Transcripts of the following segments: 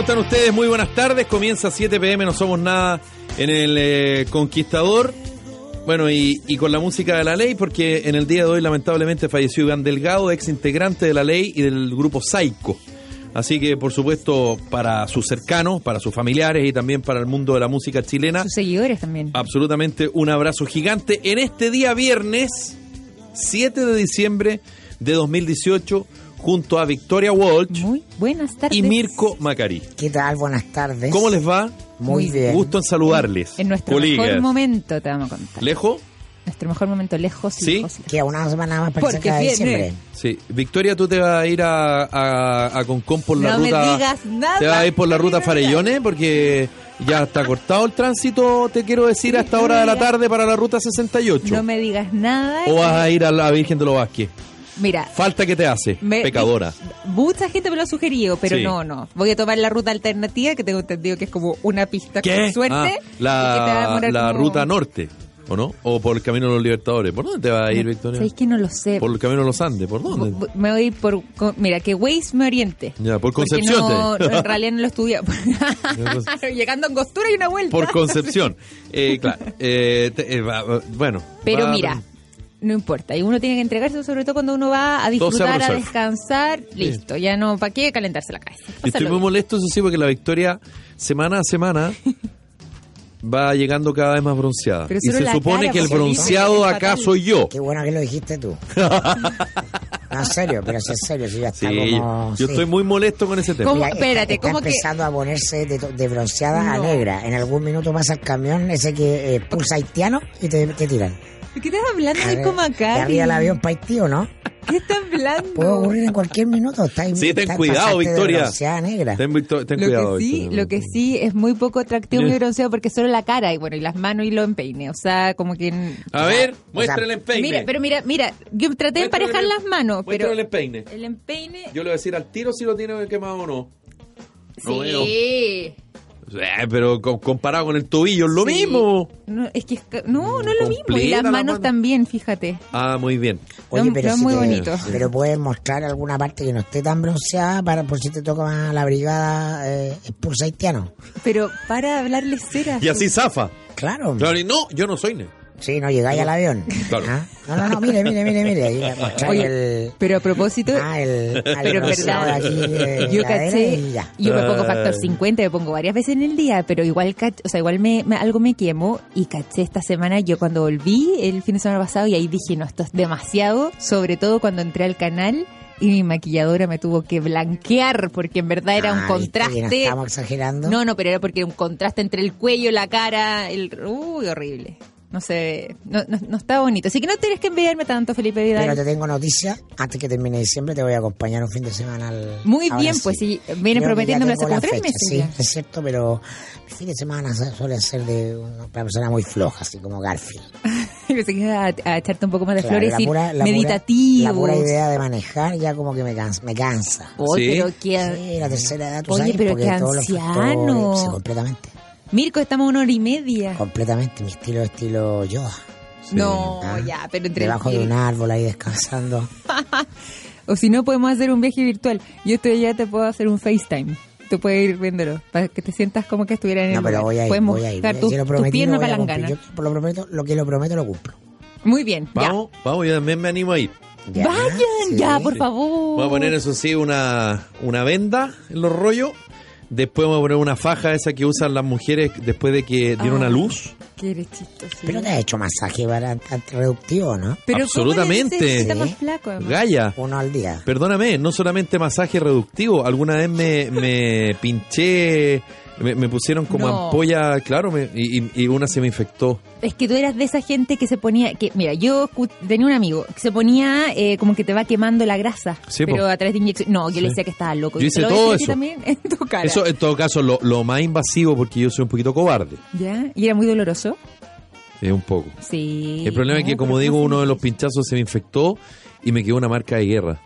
¿Cómo están ustedes? Muy buenas tardes. Comienza 7 pm, no somos nada en el eh, Conquistador. Bueno, y, y con la música de la ley, porque en el día de hoy lamentablemente falleció Iván Delgado, ex integrante de la ley y del grupo Saico. Así que, por supuesto, para sus cercanos, para sus familiares y también para el mundo de la música chilena, Sus seguidores también. absolutamente un abrazo gigante en este día viernes 7 de diciembre de 2018 junto a Victoria Walsh Muy buenas tardes. y Mirko Macari. ¿Qué tal? Buenas tardes. ¿Cómo les va? Muy Muy bien. Gusto en saludarles. En nuestro colegas. mejor momento te vamos a contar. ¿Lejo? nuestro mejor momento lejos, ¿Sí? lejos, lejos. Que a una semana más para Porque viene. diciembre. Sí. Victoria, tú te vas a ir a, a, a Concón por la No me ruta. digas nada. Te vas a ir por la ruta Farellones porque ya está cortado el tránsito, te quiero decir, a esta no hora de la tarde para la ruta 68. No me digas nada. ¿O vas a ir a la Virgen de los Vázquez? Mira, Falta que te hace, me- pecadora. mucha gente me lo ha sugerido, pero Sí. no, no. Voy a tomar la ruta alternativa, que tengo entendido que es como una pista ¿Qué? con suerte. Ah, y que te va a la la como- ruta norte, ¿o no? O por el Camino de los Libertadores. ¿Por dónde te vas a ir, Victoria? ¿Sabéis que no lo sé? Por el Camino de los Andes, ¿por dónde? Me voy por. con- mira, que Waze me oriente. Ya, por Concepción. No, en realidad no lo estudia. Llegando a Angostura y una vuelta. por Concepción. Eh, claro. Eh, te- eh, va- va- bueno. Pero va- mira, no importa. Y uno tiene que entregarse, sobre todo cuando uno va a disfrutar, a descansar. Listo, ya no, ¿para qué calentarse la cabeza? Estoy Pásalo muy bien. molesto, eso sí, porque la Victoria, semana a semana, va llegando cada vez más bronceada. Pero y se supone cara, que el bronceado acá fatal. soy yo. Qué bueno que lo dijiste tú. no, en serio, pero si es serio, si ya está Sí, como... yo sí. estoy muy molesto con ese tema. ¿Cómo? Mira, Espérate, está, ¿cómo está que- empezando a ponerse de, de bronceada a negra. En algún minuto pasa el camión ese que eh, pulsa haitiano y te, te tiran. ¿De qué estás hablando? Es como De acá. arriba del avión para Haití, ¿o no? ¿Qué estás hablando? Puede ocurrir en cualquier minuto. Está, Sí, ten está- cuidado, Victoria. bronceada negra. Ten, Victo- ten lo cuidado, que sí, Victoria. lo que sí es muy poco atractivo, muy Ya. bronceado porque solo la cara y bueno, y las manos y lo empeine, o sea, como que A ver, o sea, muéstrale el empeine. Mira, pero mira, mira, yo traté de emparejar el- las manos, pero el empeine. el empeine Yo le voy a decir al tiro si lo tiene quemado o no. sí. Eh, pero co- comparado con el tobillo es lo Sí. mismo. No, es que no, no es lo mismo. Y las la manos mano. también, fíjate. Ah, muy bien. Oye, pero si muy te- bonitos. Pero puedes mostrar alguna parte que no esté tan bronceada para por si te toca más la brigada eh, expulsa haitiano. Pero para hablarle cera. Y así zafa. Claro. Claro, y no, yo no soy ne. Sí, no llegáis al avión. Claro. Ah, No, no, no, mire, mire, mire, mire. Oye, el. Pero a propósito, Ah, el. al pero es bronceado verdad, de aquí de yo caché, y ya. yo me pongo factor Ah. 50, me pongo varias veces en el día, pero igual, o sea, igual me, me- algo me quemo y caché esta semana, yo cuando volví el fin de semana pasado y ahí dije, no, esto es demasiado, sobre todo cuando entré al canal y mi maquilladora me tuvo que blanquear porque en verdad era un Ah, ¿viste que No contraste. estamos exagerando. No, no, pero era porque era un contraste entre el cuello, la cara, el... Uy, horrible. No sé, no, no, no está bonito. Así que no tienes que enviarme tanto, Felipe Vidal. Pero te tengo noticias. Antes que termine diciembre te voy a acompañar un fin de semana al. Muy ahora bien, pues sí, vienen prometiéndome hace como tres fecha, meses Sí, ya. es cierto, pero mi fin de semana su- suele ser de una persona muy floja, así como Garfield. Y pensé que iba a, a echarte un poco más de Claro, flores la y pura- la meditativo. Pura, la pura idea de manejar ya como que me cansa. Me cansa. Oye, Sí. pero qué... Sí, la tercera edad, tú Oye, sabes, pero porque qué todos los anciano. factores- Sí, completamente. Mirko, estamos a una hora y media. Completamente. Mi estilo es estilo Yoda. No, Ah, ya, pero entre Debajo de un árbol ahí descansando. O si no, podemos hacer un viaje virtual. Yo estoy allá, te puedo hacer un FaceTime. Tú puedes ir viéndolo, para que te sientas como que estuviera en No, el pero lugar. voy a ir, Podemos voy a ir. Yo tus lo prometí, lo piernas voy a palanganas. cumplir. Yo por lo prometo, lo que lo prometo lo cumplo. Muy bien, Vamos, vamos, yo también me animo a ir. Ya, Vayan, sí. ya, por favor. Voy a poner eso sí una, una venda en los rollos Después vamos a poner una faja esa que usan las mujeres después de que dieron Ah. a luz. Eres chistoso. Pero te has hecho masaje para reductivo, ¿no? Pero Absolutamente. ¿cómo le dices? Está Sí. más flaco, además. Gaya. Uno al día. Perdóname, no solamente masaje reductivo, alguna vez me, me pinché, me, me pusieron como No. ampolla, claro, me- y, y- y una se me infectó. Es que tú eras de esa gente que se ponía, que mira, yo tenía un amigo que se ponía eh, como que te va quemando la grasa, Sí, pero po. a través de inyección. No, yo Sí. le decía que estaba loco. Yo hice lo todo eso. también en tu cara. Eso en todo caso lo, lo más invasivo porque yo soy un poquito cobarde, ¿Ya? ¿Y era muy doloroso? eh, un poco. Sí. El problema es que, como digo, uno de los pinchazos se me infectó y me quedó una marca de guerra.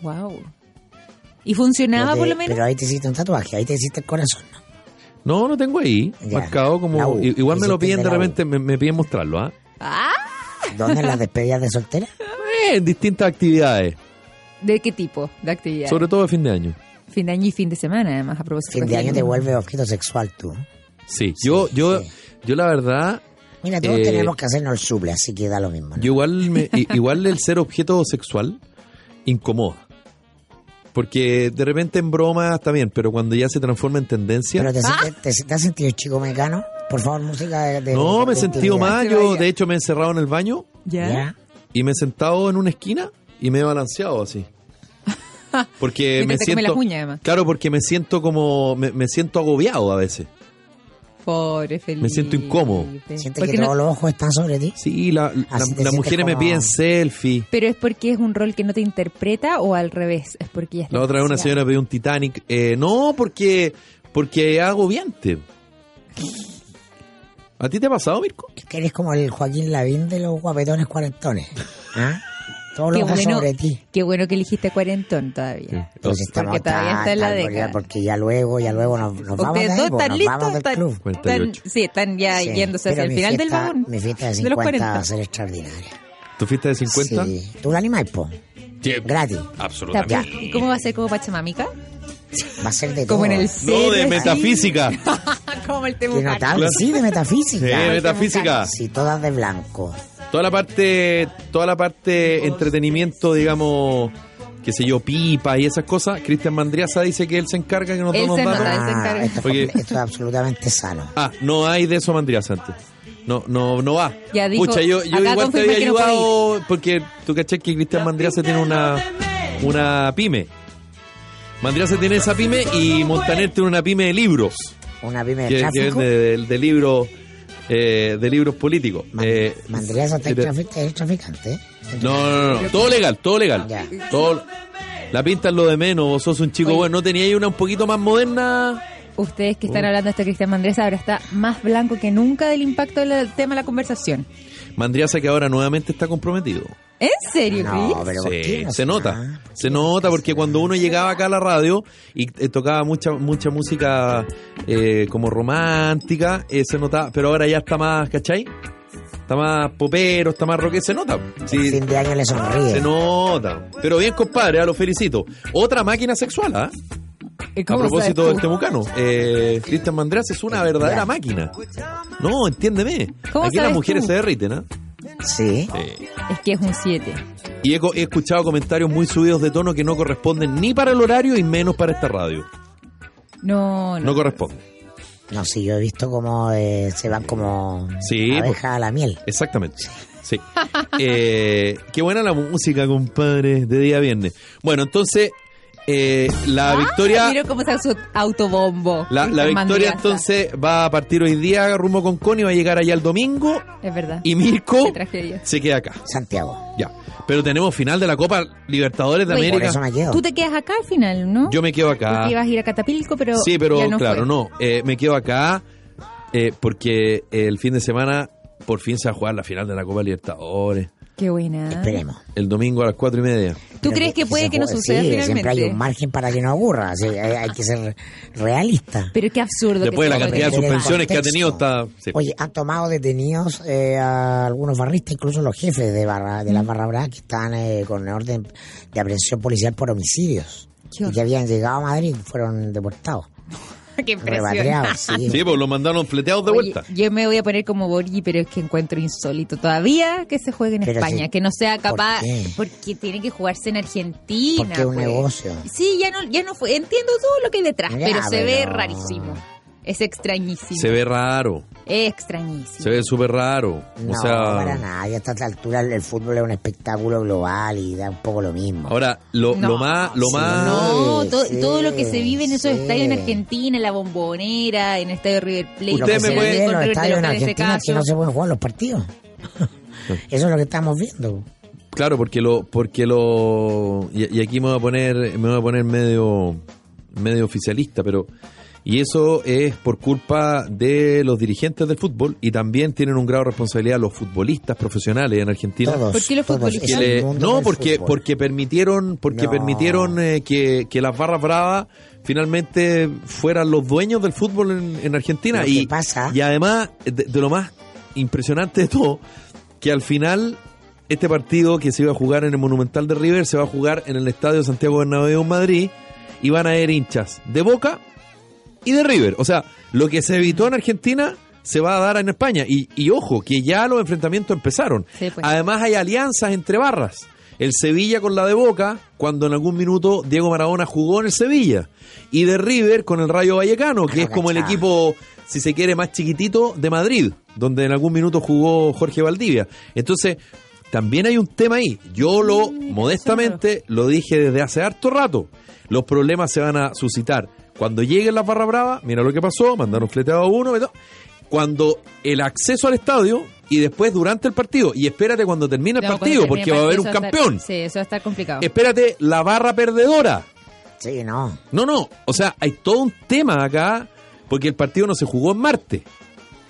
Wow. ¿Y funcionaba por lo menos? Pero ahí te hiciste un tatuaje, ahí te hiciste el corazón. ¿no? No, no tengo ahí, Ya. marcado como... Igual me lo piden de repente, me, me piden mostrarlo, ¿ah? Ah, ¿Dónde las despedidas de soltera? Eh, en distintas actividades, ¿De qué tipo de actividad? sobre todo de fin de año. Fin de año y fin de semana, además, a propósito. Fin de año te vuelve objeto sexual tú. Sí, yo, yo, sí. yo la verdad, Mira, todos Eh, tenemos que hacernos el suple, así que da lo mismo. ¿no? yo igual, me, igual el ser objeto sexual incomoda. Porque de repente en broma está bien, pero cuando ya se transforma en tendencia... Pero te, Ah. te, te has sentido chico mecano. Por favor, música de. de- no, me he sentido mal. Yo, de hecho, me he encerrado en el baño ¿Ya? Y me he sentado en una esquina y me he balanceado así. Porque me siento. uñas, además. Claro, porque me siento como. Me, me siento agobiado a veces. Pobre Felipe. Me siento incómodo. ¿Sientes Porque que no- todos los ojos están sobre ti? Sí, la- la- las mujeres me como- piden selfie. ¿Pero es porque es un rol que no te interpreta o al revés? Es porque ya está La otra vez una señora pidió un Titanic. Eh, no, porque. Porque es agobiante. ¿A ti te ha pasado, Mirko? Es que eres como el Joaquín Lavín de los guapetones cuarentones. ¿Ah? Todos Qué bueno, sobre ti. qué bueno que elegiste cuarentón todavía. Entonces estamos Porque todavía está en la década. Porque ya luego, ya luego nos, nos vamos de ahí, dos pues, están nos listos, vamos del están, club. están- 48. sí, están ya Sí, yéndose hacia pero el final del fiesta- vagón. Mi fiesta de de los 50 va 40. a ser extraordinaria. ¿Tu fiesta de 50? Sí. ¿Tú la animáis, po? Sí, Gratis. Absolutamente. ¿Y ¿Cómo va a ser como Pachamamica? Va a ser de todo. Como en el No, de cero, metafísica. como el notable, sí, de metafísica. Sí, metafísica. Sí, todas de blanco. Toda la parte, toda la parte entretenimiento, digamos, qué sé yo, pipa y esas cosas. Cristian Mandriaza dice que él se encarga que nos Él demos se nota, él se encarga. esto, es Porque- comple- esto es absolutamente sano. Ah, no hay de eso Mandriaza antes. No, no, no va. Ya dijo, Pucha, yo, igual te había no ayudado porque tú caché que Cristian Mandriaza tiene una, una pyme. Mandriaza tiene esa pyme y Montaner tiene una pyme de libros. Una pyme de Que, que de libros eh, de libros políticos. Man- Eh, es traficante. ¿eh? No, no, no, no. Todo legal, todo legal. Ya. Todo, la pinta es lo de menos, vos sos un chico Oye. bueno. ¿No tenía ahí una un poquito más moderna? Ustedes que Oh. están hablando de este Cristian Mandrés ahora está más blanco que nunca del impacto del tema de la conversación. Mandriaza que ahora nuevamente está comprometido. ¿En serio, No, se nota. Se nota porque cuando uno llegaba acá a la radio y eh, tocaba mucha mucha música eh, como romántica, eh, se notaba, pero ahora ya está más, ¿cachai? Está más popero, está más rock, se nota. Sí, Fin de año le sonríe. se nota. Pero bien, compadre, ah, lo felicito. Otra máquina sexual, ¿ah? ¿Y A cómo propósito del temucano, eh, Cristian Mandreas es una verdadera máquina. No, entiéndeme. ¿Cómo Aquí las mujeres tú? se derriten, ¿ah? Sí. Eh, Es que es un 7. y he, escuchado comentarios muy subidos de tono que no corresponden ni para el horario y menos para esta radio. No, no. No corresponde. No, sí, yo he visto como eh, se van como Sí, abejas a la miel. Exactamente. Sí. Eh, qué buena la música, compadre, de día viernes. Bueno, entonces, eh, la Ah, victoria. Mira cómo se su autobombo. La, la victoria entonces va a partir hoy día rumbo con Connie, va a llegar allá el domingo Es verdad. y Mirko se queda acá. Santiago. Ya. Pero tenemos final de la Copa Libertadores de Oye, Por América. eso me quedo. Tú te quedas acá al final, ¿no? Yo me quedo acá. Porque ibas a ir a Catapilco, pero. Sí, pero ya no claro, fue. no. Eh, me quedo acá eh, porque el fin de semana por fin se va a jugar la final de la Copa Libertadores. Qué buena. Esperemos. El domingo a las cuatro y media. ¿Tú Pero crees que puede que no suceda sí, finalmente? Siempre hay un margen para que no ocurra. sí, hay, hay que ser realista. Pero qué absurdo. Después de la cantidad de suspensiones que ha tenido, está. sí. Oye, han tomado detenidos eh, a algunos barristas, incluso los jefes de barra de Mm. las barra bravas que están eh, con orden de aprehensión policial por homicidios y que habían llegado a Madrid y fueron deportados. Qué impresión. Repatriados, sí. Sí, pues lo mandaron fleteados de Oye, vuelta. yo me voy a poner como Borgi, pero es que encuentro insólito todavía que se juegue en Pero España, que no sea ¿Por capaz, qué? porque tiene que jugarse en Argentina. Porque es un pues. negocio. Sí, ya no, ya no fue. Entiendo todo lo que hay detrás, Ya, pero se ve rarísimo. Es extrañísimo. Se ve raro. Es extrañísimo. Se ve súper raro. No, o sea, para nada. Ya a esta altura el, fútbol es un espectáculo global y da un poco lo mismo. ahora lo, No, lo más, lo sí, más. No, to- sí, todo lo que se vive en esos sí. estadios en Argentina, en la bombonera, en el estadio River Plate, Usted me puede- en los estadios en este Argentina es que no se pueden jugar los partidos. Eso es lo que estamos viendo. Claro, porque lo, porque lo, y, y aquí me voy a poner, me voy a poner medio, medio oficialista, pero y eso es por culpa de los dirigentes del fútbol y también tienen un grado de responsabilidad los futbolistas profesionales en Argentina. Todos. ¿Por qué los futbolistas? Le- no porque fútbol. porque permitieron porque No. permitieron eh, que, que las barras bravas finalmente fueran los dueños del fútbol en, en Argentina y pasa- y además de, de lo más impresionante de todo que al final este partido que se iba a jugar en el Monumental de River se va a jugar en el Estadio Santiago Bernabéu en Madrid y van a haber hinchas de Boca y de River. O sea, lo que se evitó en Argentina se va a dar en España. Y, y ojo, que ya los enfrentamientos empezaron. Sí, pues. Además hay alianzas entre barras. El Sevilla con la de Boca, cuando en algún minuto Diego Maradona jugó en el Sevilla. Y de River con el Rayo Vallecano, que es como el equipo, si se quiere, más chiquitito de Madrid, donde en algún minuto jugó Jorge Valdivia. Entonces, también hay un tema ahí. Yo lo, modestamente, lo dije desde hace harto rato. Los problemas se van a suscitar. Cuando lleguen las barra bravas, mira lo que pasó, mandaron fleteado a uno, ¿verdad? cuando el acceso al estadio y después durante el partido. Y espérate cuando termine el No, partido, termine porque el va a haber un campeón. estar- sí, eso va a estar complicado. Espérate la barra perdedora. Sí, no. No, no. O sea, hay todo un tema acá, porque el partido no se jugó en Marte.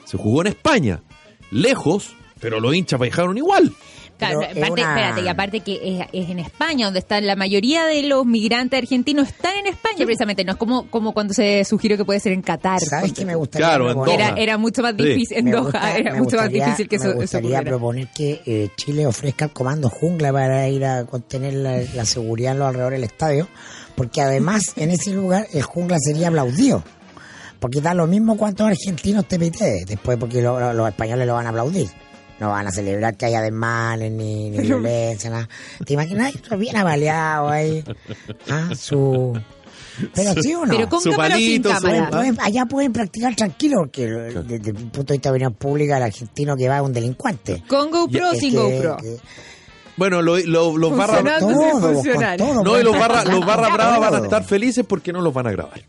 Se jugó en España. Lejos, pero los hinchas viajaron igual. Claro, Pero es aparte, una- espérate, y aparte que es, es en España, donde están la mayoría de los migrantes argentinos están en España, precisamente. No es como, como cuando se sugirió que puede ser en Qatar. ¿Sabes qué me gustaría Claro, en? Era, era mucho más Sí. difícil en Me Doha, gusta- era me mucho más gustaría- difícil que Me eso, eso gustaría ocurriera. proponer que eh, Chile ofrezca el comando jungla para ir a contener la, la seguridad en los alrededores del estadio, porque además en ese lugar el jungla sería aplaudido. Porque da lo mismo cuántos argentinos te pite después, porque lo- lo- los españoles lo van a aplaudir. No van a celebrar que haya desmanes, ni, ni violencia, nada. ¿Te imaginas? Esto bien avaliado ahí. Ah, su... Pero sí o no. Pero con Su cámara sin su- cámara. Pueden- allá pueden practicar tranquilo, porque desde el punto de vista de opinión pública, el argentino que va es un delincuente. Con GoPro o sin que- GoPro. que- Bueno, lo- lo- los barra todo, No, y los barra, los barra bravas van a estar felices porque no los van a grabar.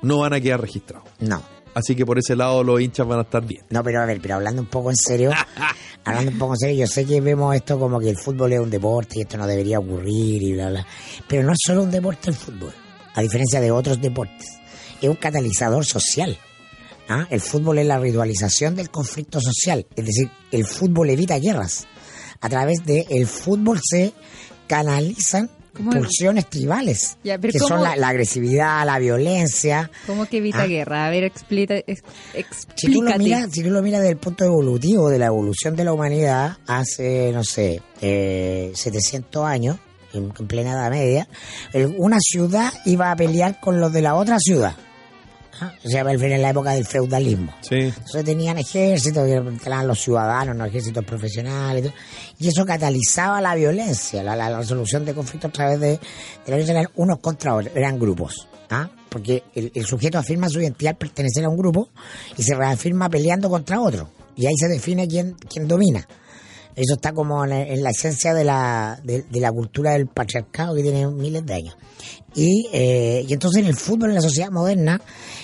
No van a quedar registrados. No, Así que por ese lado los hinchas van a estar bien. no, pero a ver, pero hablando un poco en serio, hablando un poco en serio, yo sé que vemos esto como que el fútbol es un deporte y esto no debería ocurrir y bla, bla. Pero no es solo un deporte el fútbol, a diferencia de otros deportes. Es un catalizador social. ¿ah? El fútbol es la ritualización del conflicto social. Es decir, el fútbol evita guerras. A través de el fútbol se canalizan. Pulsiones tribales, Ya, que ¿cómo? son la, la agresividad, la violencia. ¿Cómo que evita Ah. guerra? A ver, explica, ex- Si tú, lo explícate. miras, si tú lo miras desde el punto evolutivo de la evolución de la humanidad hace, no sé, eh, 700 años, en, en plena Edad Media, el- una ciudad iba a pelear con los de la otra ciudad. O sea, en la época del feudalismo. Sí. Entonces tenían ejércitos, eran los ciudadanos, los ejércitos profesionales, y, todo, y eso catalizaba la violencia, la, la- la resolución de conflictos a través de, de la violencia, eran unos contra otros, eran grupos. ¿ah? Porque el, el sujeto afirma su identidad al pertenecer a un grupo y se reafirma peleando contra otro. Y ahí se define quién, quién domina. Eso está como en, la esencia de la, de, de la cultura del patriarcado que tiene miles de años. Y, eh, y entonces en el fútbol, en la sociedad moderna,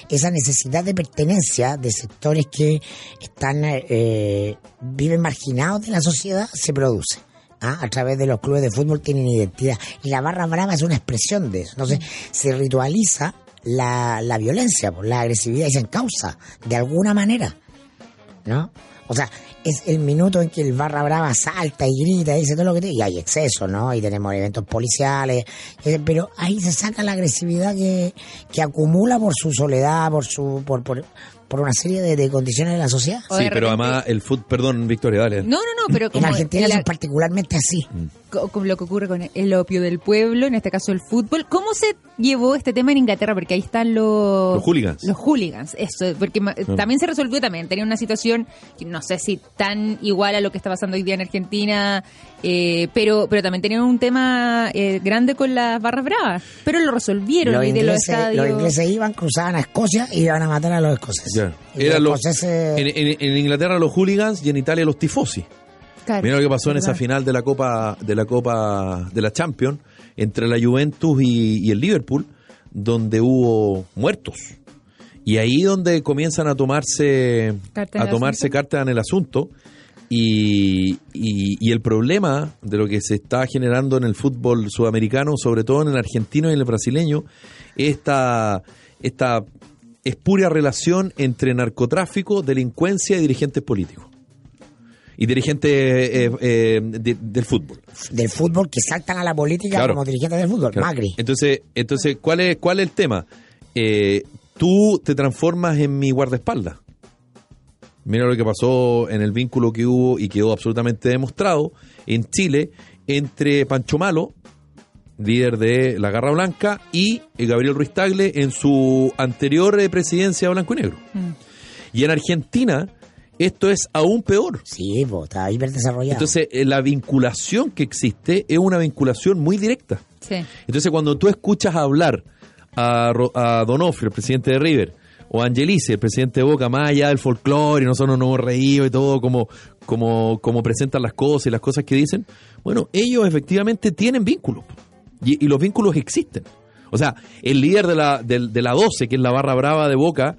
esa necesidad de pertenencia de sectores que están eh, viven marginados de la sociedad se produce. ¿ah? A través de los clubes de fútbol tienen identidad. Y la barra brava es una expresión de eso. Entonces se ritualiza la, la violencia, por la agresividad y se encausa de alguna manera. ¿no? O sea, es el minuto en que el barra brava salta y grita y dice todo lo que tiene. Y hay exceso, ¿no? Y tenemos eventos policiales. eh, Pero ahí se saca la agresividad que, que acumula por su soledad, por su por, por, por una serie de, de condiciones de la sociedad. Sí, pero además el fútbol, perdón, Victoria, dale. No, no, no, pero En Argentina la- es particularmente así. co- como lo que ocurre con el opio del pueblo, en este caso el fútbol. ¿Cómo se llevó este tema en Inglaterra? Porque ahí están los... Los hooligans. Los hooligans, eso. Porque también se resolvió también. Tenía una situación, que no sé si tan igual a lo que está pasando hoy día en Argentina, eh, pero pero también tenían un tema eh, grande con las barras bravas. Pero lo resolvieron Los y de los ingleses, estadios... los ingleses iban, cruzaban a Escocia y iban a matar a los escoceses. Los en, en- en Inglaterra los hooligans y en Italia los tifosi. Claro, Mira lo que pasó en esa final de la Copa de la Copa de la Champions entre la Juventus y, y el Liverpool, donde hubo muertos. Y ahí donde comienzan a tomarse Cartas en a el tomarse asunto. cartas en el asunto y, y- y el problema de lo que se está generando en el fútbol sudamericano, sobre todo en el argentino y en el brasileño, es esta, esta espuria relación entre narcotráfico, delincuencia y dirigentes políticos. Y dirigentes eh, eh, de- del fútbol. del fútbol que saltan a la política Claro. como dirigentes del fútbol. Claro. Macri. Entonces, entonces ¿cuál es cuál es el tema? Eh, tú te transformas en mi guardaespaldas. Mira lo que pasó en el vínculo que hubo y quedó absolutamente demostrado en Chile entre Pancho Malo, líder de la Garra Blanca, y Gabriel Ruiz Tagle en su anterior eh, presidencia blanco y negro. Mm. Y en Argentina esto es aún peor. Sí, pues, está hiper desarrollado. Entonces, eh, la vinculación que existe es una vinculación muy directa. Sí. Entonces, cuando tú escuchas hablar a, a Donofrio, el presidente de River, o a Angelici, el presidente de Boca, más allá del folclore, y nosotros nos hemos reído y todo, como, como, como presentan las cosas y las cosas que dicen, bueno, ellos efectivamente tienen vínculos. Y, y los vínculos existen. O sea, el líder de la, del- de la 12, que es la barra brava de Boca,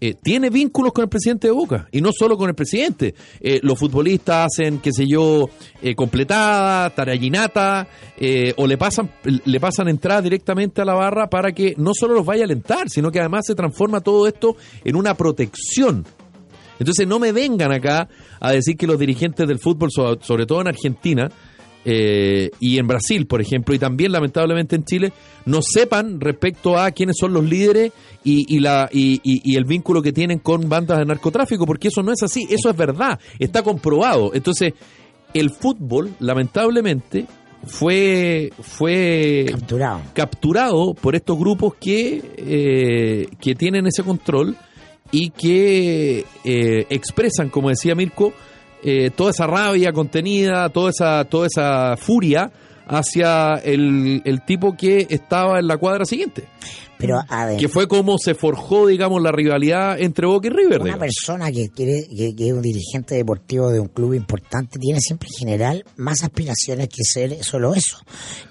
eh, tiene vínculos con el presidente de Boca y no solo con el presidente. Eh, los futbolistas hacen, qué sé yo, eh, completada, tarallinata, eh, o le pasan, le pasan entrada directamente a la barra para que no solo los vaya a alentar, sino que además se transforma todo esto en una protección. Entonces no me vengan acá a decir que los dirigentes del fútbol, so- sobre todo en Argentina, eh, y en Brasil, por ejemplo, y también lamentablemente en Chile, no sepan respecto a quiénes son los líderes y, y la, y, y- y el vínculo que tienen con bandas de narcotráfico, porque eso no es así, eso es verdad, está comprobado. Entonces, el fútbol, lamentablemente, fue, fue Capturado. capturado por estos grupos que, eh, que tienen ese control y que eh, expresan, como decía Mirko, eh, toda esa rabia contenida, toda esa, toda esa furia hacia el, el tipo que estaba en la cuadra siguiente. Pero, a ver, Que fue como se forjó, digamos, la rivalidad entre Boca y River. una digamos. persona que quiere que, que es un dirigente deportivo de un club importante tiene siempre en general más aspiraciones que ser solo eso.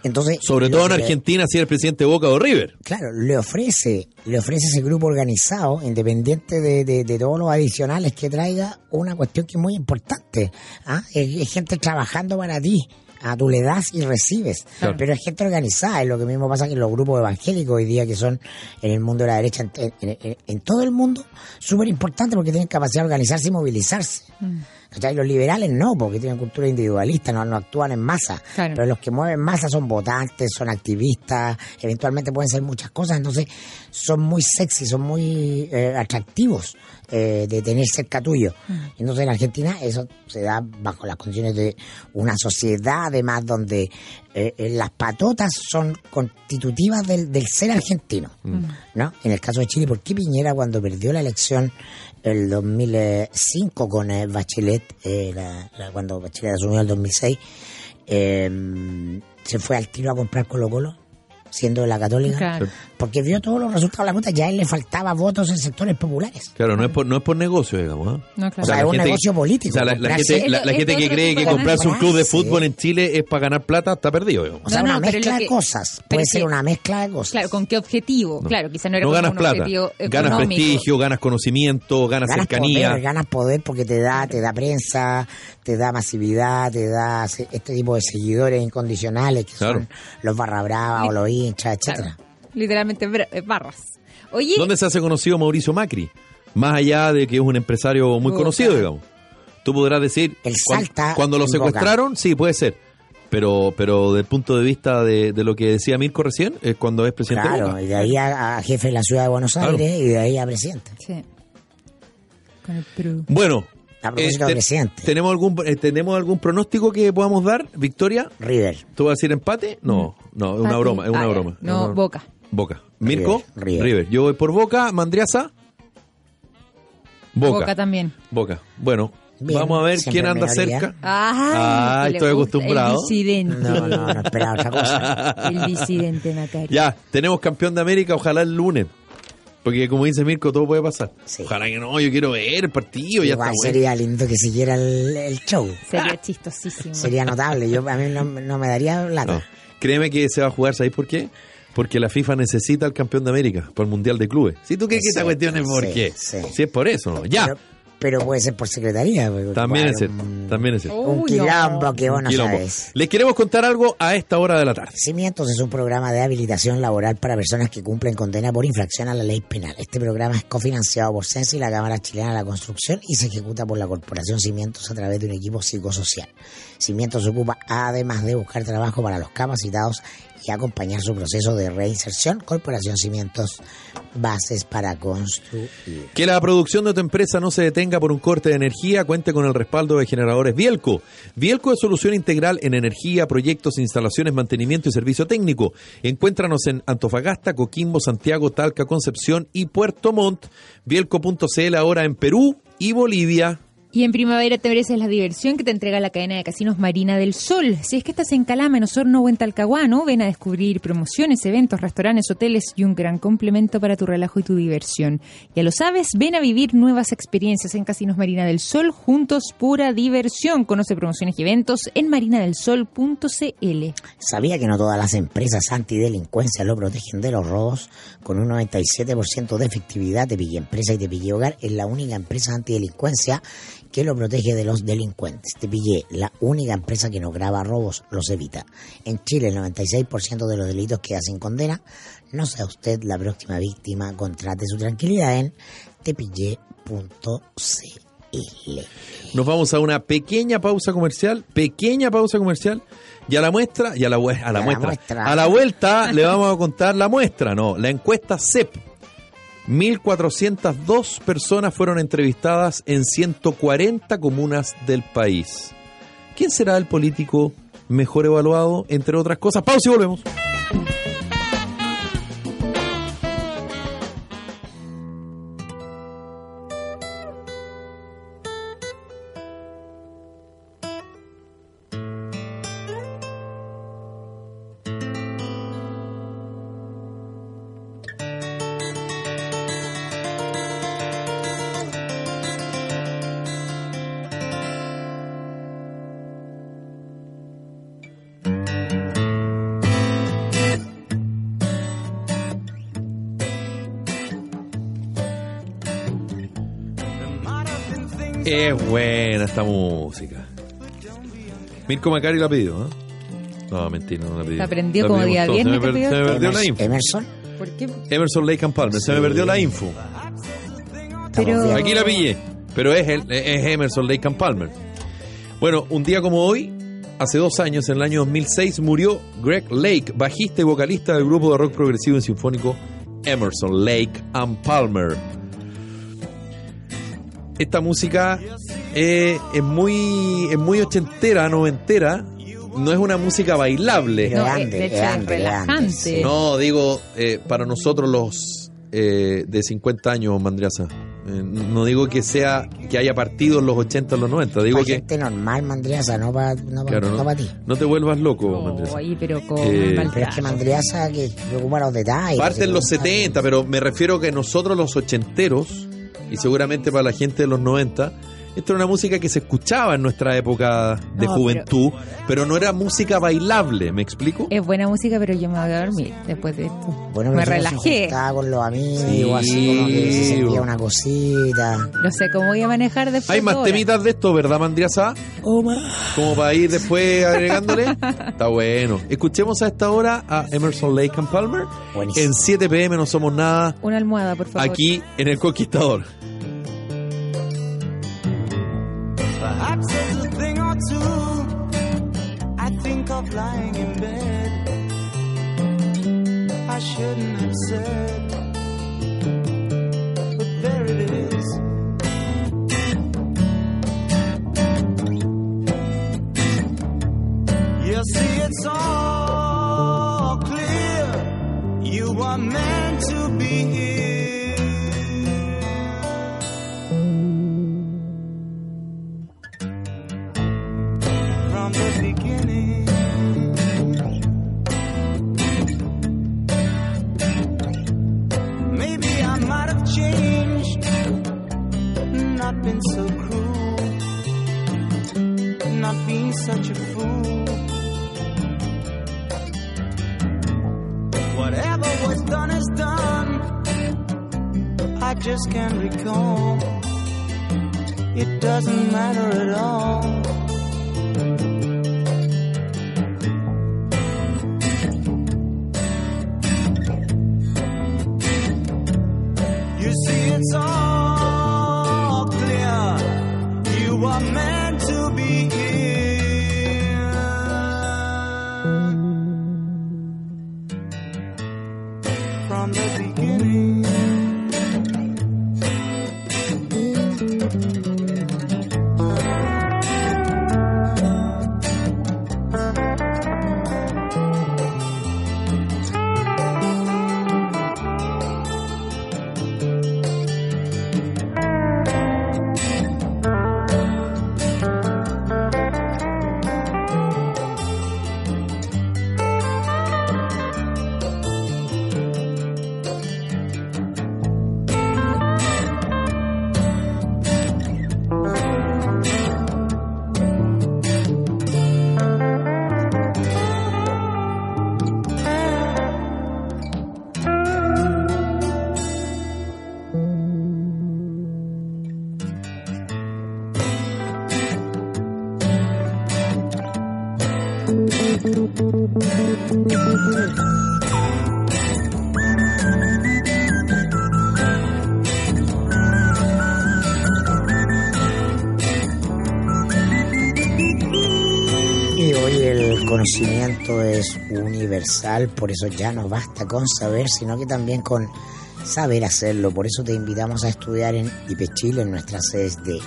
Entonces, Sobre todo en Argentina, si eres presidente de Boca o River. Claro, le ofrece, le ofrece ese grupo organizado, independiente de, de- de todos los adicionales que traiga, una cuestión que es muy importante. ¿ah? Es, es gente trabajando para ti. Ah, tú le das y recibes, Claro. pero es gente organizada, es lo que mismo pasa que los grupos evangélicos hoy día que son en el mundo de la derecha, en, en- en- en todo el mundo, súper importante porque tienen capacidad de organizarse y movilizarse. ¿Cachai? Los liberales no, porque tienen cultura individualista, no, no actúan en masa. Claro. Pero los que mueven masa son votantes, son activistas, eventualmente pueden ser muchas cosas, entonces son muy sexy, son muy eh, atractivos eh, de tener cerca tuyo. Entonces en Argentina eso se da bajo las condiciones de una sociedad además donde eh, eh, las patotas son constitutivas del, del ser argentino. ¿no? En el caso de Chile, ¿por qué Piñera cuando perdió la elección el 2005 con eh, Bachelet, eh, la- la- cuando Bachelet asumió el 2006, eh, se fue al tiro a comprar Colo Colo, siendo la católica? Claro. Porque vio todos los resultados de la puta, ya a él le faltaba votos en sectores populares. Claro, no es por, no es por negocio, digamos. No, claro. O sea, es un negocio político, O sea, la, gente, la, la Es gente otro que cree que comprarse un club de fútbol en Chile es para ganar plata está perdido. digamos. O sea, No, una mezcla de que- cosas. Puede ser que- una mezcla de cosas. Claro, ¿con qué objetivo? Claro, quizá no era ganas un plata, objetivo ganas económico. prestigio, ganas conocimiento, ganas, ganas cercanía. poder, ganas poder porque te da, te da prensa, te da masividad, te da este tipo de seguidores incondicionales que Claro. son los barra brava o los hinchas, etcétera. Claro, literalmente eh, barras. Oye, ¿Dónde se hace conocido Mauricio Macri? Más allá de que es un empresario muy Boca. conocido, digamos. Tú podrás decir, El cuan- Salta cuando lo secuestraron, sí, puede ser. Pero pero del punto de vista de, de lo que decía Mirko recién, es cuando es presidente de Claro, Boca. y de ahí a, a jefe de la ciudad de Buenos Claro. Aires y de ahí a presidente. sí. Bueno, A propósito de presidente. ¿tenemos algún, eh, ¿tenemos algún pronóstico que podamos dar, Victoria? River. ¿Tú vas a decir empate? No, no, es una Empate. broma, es una Ah, broma. No. Boca. Boca. Mirko, River, River. Yo voy por Boca, Mandriasa. Boca. Boca también. Boca. Bueno, Bien, vamos a ver quién anda minoría. cerca. Que le estoy acostumbrado. El disidente. No, no, no esperaba otra cosa. El disidente, Macari. Ya, tenemos campeón de América, ojalá el lunes. Porque como dice Mirko, todo puede pasar. Sí. Ojalá que no, yo quiero ver el partido, ya Igual está bueno. sería lindo que siguiera el, el show. Sería chistosísimo. Sería notable. Yo, a mí no, no me daría lata. No. Créeme que se va a jugar, ¿sabéis por qué? Porque la FIFA necesita al campeón de América para el Mundial de Clubes. Si tú crees que esta Sí, cuestión es por sí, qué, sí. si es por eso, ¿no? Ya, Pero, pero puede ser por secretaría. también es cierto, Un, también es cierto. un quilombo no. que vos no Quilombo. sabes. Les queremos contar algo a esta hora de la tarde. Cimientos es un programa de habilitación laboral para personas que cumplen condena por infracción a la ley penal. Este programa es cofinanciado por CENSI y la Cámara Chilena de la Construcción y se ejecuta por la Corporación Cimientos a través de un equipo psicosocial. Cimientos se ocupa además de buscar trabajo para los capacitados y acompañar su proceso de reinserción. Corporación Cimientos, bases para construir. Que la producción de tu empresa no se detenga por un corte de energía, cuente con el respaldo de generadores Bielco. Bielco es solución integral en energía, proyectos, instalaciones, mantenimiento y servicio técnico. Encuéntranos en Antofagasta, Coquimbo, Santiago, Talca, Concepción y Puerto Montt. Bielco.cl ahora en Perú y Bolivia. Y en primavera te mereces la diversión que te entrega la cadena de casinos Marina del Sol. Si es que estás en Calama, en Osorno o en Talcahuano, ven a descubrir promociones, eventos, restaurantes, hoteles y un gran complemento para tu relajo y tu diversión. Ya lo sabes, ven a vivir nuevas experiencias en Casinos Marina del Sol, juntos pura diversión. Conoce promociones y eventos en marinadelsol.cl. ¿Sabía que no todas las empresas antidelincuencia lo protegen de los robos? Con un 97% de efectividad, Te Pillé Empresa y Te Pillé Hogar es la única empresa antidelincuencia que lo protege de los delincuentes. Te Pillé, la única empresa que no graba robos, los evita. En Chile, el 96% de los delitos queda sin condena. No sea usted la próxima víctima, contrate su tranquilidad en tepillé.cl. Nos vamos a una pequeña pausa comercial, pequeña pausa comercial, y a la muestra, y a la, a la A la muestra. a la vuelta le vamos a contar la muestra, no, la encuesta CEP. 1.402 personas fueron entrevistadas en 140 comunas del país. ¿Quién será el político mejor evaluado, entre otras cosas? Pausa y volvemos. Es buena esta música. Mirko Macari la pidió, ¿eh? No, mentira, no la pidió. ¿La aprendió como día todos. viernes Se me, per- se perdió la Emerson, info. Emerson, ¿Por qué? Emerson Lake and Palmer, se me perdió la info. Pero... Aquí la pillé, pero es, el- es Emerson Lake and Palmer. Bueno, un día como hoy, hace dos años, en el año 2006, murió Greg Lake, bajista y vocalista del grupo de rock progresivo y sinfónico Emerson Lake and Palmer. Esta música eh, es muy es muy ochentera, noventera. No es una música bailable. No, grande, de hecho es grande, relajante. grande, sí. No, digo, eh, para nosotros los eh, de 50 años, Mandriasa. Eh, no digo que sea que haya partido en los 80 o los 90, digo para que gente normal, Mandriasa, no para no pa- claro, no no, pa' ti. no te vuelvas loco, Oh, Mandriasa. ahí, pero con Eh, Pero es que trago. Mandriasa que preocupa los detalles. Parte en los Sí, 70, pero me refiero que nosotros los ochenteros y seguramente para la gente de los 90 esto era una música que se escuchaba en nuestra época de No, juventud, pero... no era música bailable, ¿me explico? Es buena música, pero yo me voy a dormir después de esto. Bueno, me relajé. juntaba con los amigos, Sí, así como que se sentía bo. una cosita. No sé cómo voy a manejar después. Hay más ahora. temitas de esto, ¿verdad, Mandriasa? Como para ir después agregándole. Está bueno. Escuchemos a esta hora a Emerson Lake and Palmer. Buenísimo. En 7 pm no somos nada. Una almohada, por favor. Aquí en El Conquistador. Of lying in bed. I shouldn't have said, but there it is. You see, it's all clear. You are been Can't recall. It doesn't matter at all. Universal, por eso ya no basta con saber, sino que también con saber hacerlo. Por eso te invitamos a estudiar en IPE Chile, en nuestras sedes de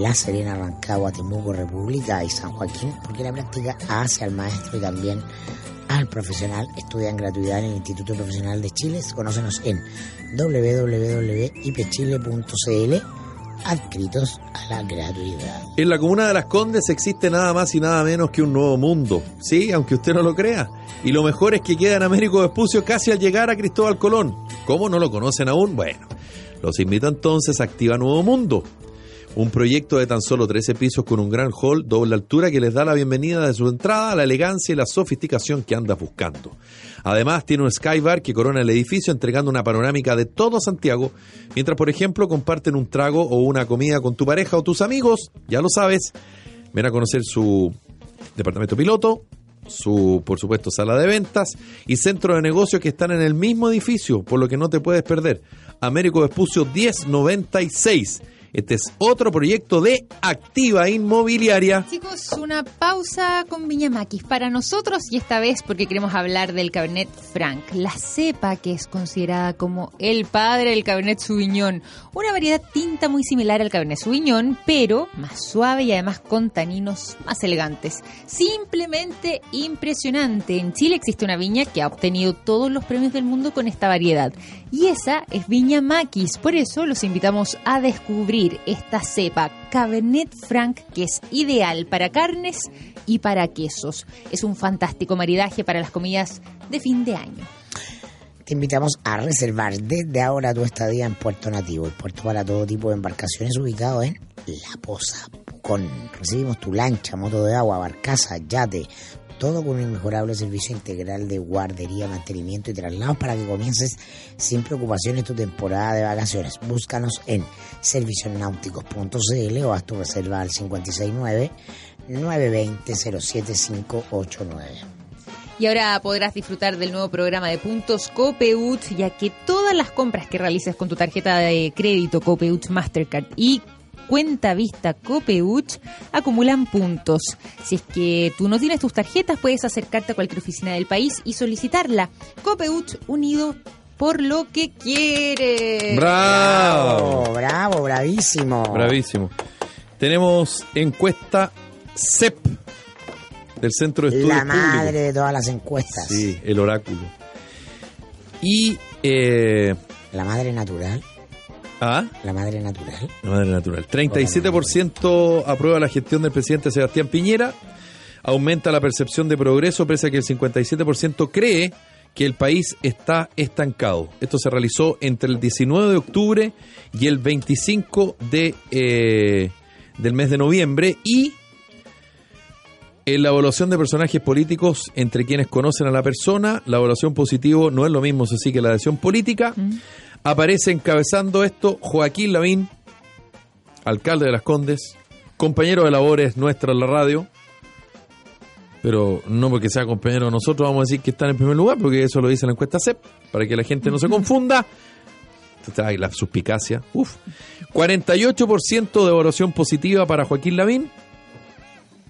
La Serena, Rancagua, Temuco, República y San Joaquín, porque la práctica hace al maestro y también al profesional. Estudia en gratuidad en el Instituto Profesional de Chile. Conócenos en www.ipechile.cl adscritos a la gratuidad. En la comuna de Las Condes existe nada más y nada menos que un nuevo mundo, sí, aunque usted no lo crea. Y lo mejor es que queda en Américo Vespucio casi al llegar a Cristóbal Colón. ¿Cómo no lo conocen aún? Bueno, los invito entonces a Activa Nuevo Mundo. Un proyecto de tan solo 13 pisos con un gran hall doble altura que les da la bienvenida de su entrada a la elegancia y la sofisticación que andas buscando. Además, tiene un skybar que corona el edificio entregando una panorámica de todo Santiago, mientras, por ejemplo, comparten un trago o una comida con tu pareja o tus amigos, ya lo sabes. Ven a conocer su departamento piloto, su, por supuesto, sala de ventas y centro de negocios que están en el mismo edificio, por lo que no te puedes perder. Américo Vespucio 1096. Este es otro proyecto de Activa Inmobiliaria. Chicos, una pausa con Viña Maquis para nosotros y esta vez porque queremos hablar del Cabernet Franc, la cepa que es considerada como el padre del Cabernet Sauvignon, una variedad tinta muy similar al Cabernet Sauvignon, pero más suave y además con taninos más elegantes. Simplemente impresionante. En Chile existe una viña que ha obtenido todos los premios del mundo con esta variedad y esa es Viña Maquis. Por eso los invitamos a descubrir esta cepa Cabernet Franc que es ideal para carnes y para quesos. Es un fantástico maridaje para las comidas de fin de año. Te invitamos a reservar desde ahora tu estadía en Puerto Nativo, el puerto para todo tipo de embarcaciones ubicado en La Poza, Pucón. Recibimos tu lancha, moto de agua, barcaza, yate, todo con un inmejorable servicio integral de guardería, mantenimiento y traslados para que comiences sin preocupaciones tu temporada de vacaciones. Búscanos en servicionáuticos.cl o haz tu reserva al 569 920 07589. Y ahora podrás disfrutar del nuevo programa de puntos Copeuch, ya que todas las compras que realices con tu tarjeta de crédito Copeuch Mastercard y cuenta vista Copeuch acumulan puntos. Si es que tú no tienes tus tarjetas, puedes acercarte a cualquier oficina del país y solicitarla. Copeuch unido por lo que quiere. ¡Bravo! Bravo, bravo, bravísimo. Bravísimo. Tenemos encuesta CEP del Centro de Estudios La madre Públicos. de todas las encuestas. Sí, el oráculo. Y... Eh, La madre natural. ¿Ah? La madre natural. La madre natural. 37% aprueba la gestión del presidente Sebastián Piñera. Aumenta la percepción de progreso, pese a que el 57% cree que el país está estancado. Esto se realizó entre el 19 de octubre y el 25 de, eh, del mes de noviembre y en la evaluación de personajes políticos entre quienes conocen a la persona, la evaluación positivo no es lo mismo, así que la adhesión política. Aparece encabezando esto Joaquín Lavín, alcalde de Las Condes, compañero de labores nuestra en la radio, pero no porque sea compañero de nosotros vamos a decir que están en primer lugar, porque eso lo dice la encuesta CEP, para que la gente no se confunda. Ay, la suspicacia. Uf. 48% de evaluación positiva para Joaquín Lavín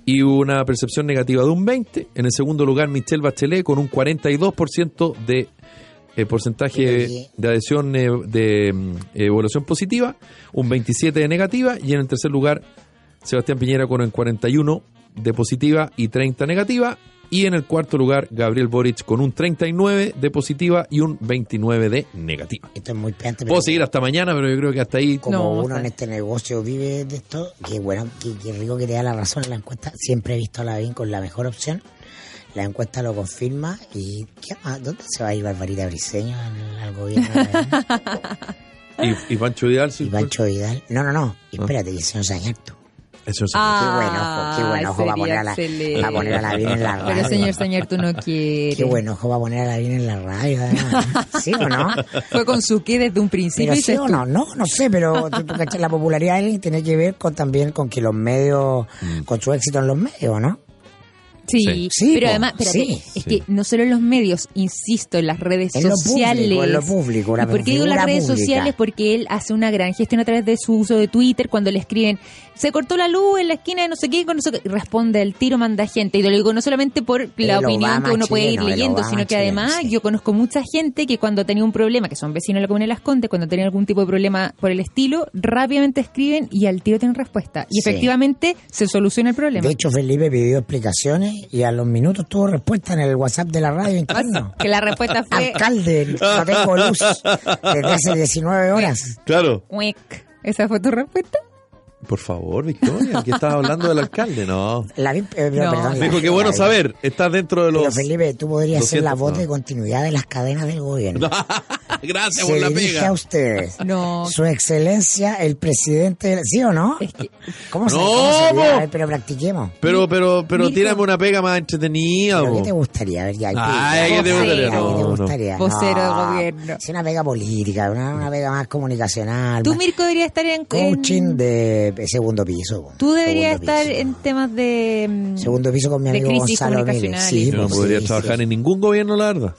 y una percepción negativa de un 20. En el segundo lugar, Michelle Bachelet con un 42% de eh, porcentaje de adhesión eh, de mm, evaluación positiva, un 27 de negativa y en el tercer lugar, Sebastián Piñera con un 41 de positiva y 30 negativa. Y en el cuarto lugar, Gabriel Boric con un 39 de positiva y un 29 de negativa. Esto es muy pero Puedo seguir hasta mañana, pero yo creo que hasta ahí. Como No, uno en este negocio vive de esto, que bueno, que, que rico que te da la razón en la encuesta. Siempre he visto a Lavín con la mejor opción. La encuesta lo confirma. ¿Y qué más? ¿Dónde se va a ir Barbarita Briseño al, al gobierno? Y, y Pancho Vidal, sí. y Pancho Vidal. No, no, no. Espérate, y el señor Sañarto. Eso sí. Ah, Qué buen ojo, qué buen ojo va a poner a la, va a poner a Lavín en la radio. Pero señor, señor, tú no quieres. Qué buen ojo va a poner a Lavín en la radio. además. ¿Sí o no? Fue con su qué desde un principio. Pero y sí o no, no, no sé, pero la popularidad de alguien tiene que ver con también con que los medios, con su éxito en los medios, ¿no? Sí, Sí. Pero po, además, espérate, sí, es sí. que no solo en los medios, insisto, en las redes En lo sociales. público, en lo público, una ¿Y por qué digo las redes pública. sociales? Porque él hace una gran gestión a través de su uso de Twitter cuando le escriben, se cortó la luz en la esquina de no sé qué, con no sé qué", y responde al tiro, manda gente. Y lo digo no solamente por la El opinión Obama que uno puede ir chileno, el leyendo, sino que chileno, además sí. yo conozco mucha gente que cuando tenía un problema, que son vecinos de la comuna de Las Condes, cuando tenían algún tipo de problema por el estilo, rápidamente escriben y al tiro tienen respuesta. Y Sí. efectivamente se soluciona el problema. De hecho, Felipe pidió explicaciones y a los minutos tuvo respuesta en el WhatsApp de la radio interno. que la respuesta fue... Alcalde, no tengo luz desde hace 19 horas. Claro. ¿Esa fue tu respuesta? Por favor, Victoria, que estás hablando del alcalde, no. La, vi- eh, pero, No. perdón, Me dijo que bueno saber, estás dentro de Pero los... Felipe, tú podrías ser la 200, voz no. de continuidad de las cadenas del gobierno. Gracias Se por la pega. a ustedes. No. Su excelencia, el presidente, ¿sí o no? Es que, ¿Cómo se No, cómo ver, pero practiquemos. Pero, pero, pero Mirko. tírame una pega más entretenida. ¿Pero. ¿Qué te gustaría? A ver, ya, Ay, ¿qué te gustaría? ¿Qué te gustaría? Vocero de No, gobierno. Es una pega política, una, una pega más comunicacional. tú, más Mirko, deberías estar en... coaching en- de segundo piso. Tú deberías estar piso. en temas de... mm, Segundo piso con mi amigo Gonzalo. Sí, Yo no pues, podría sí, trabajar sí. en ningún gobierno, la verdad.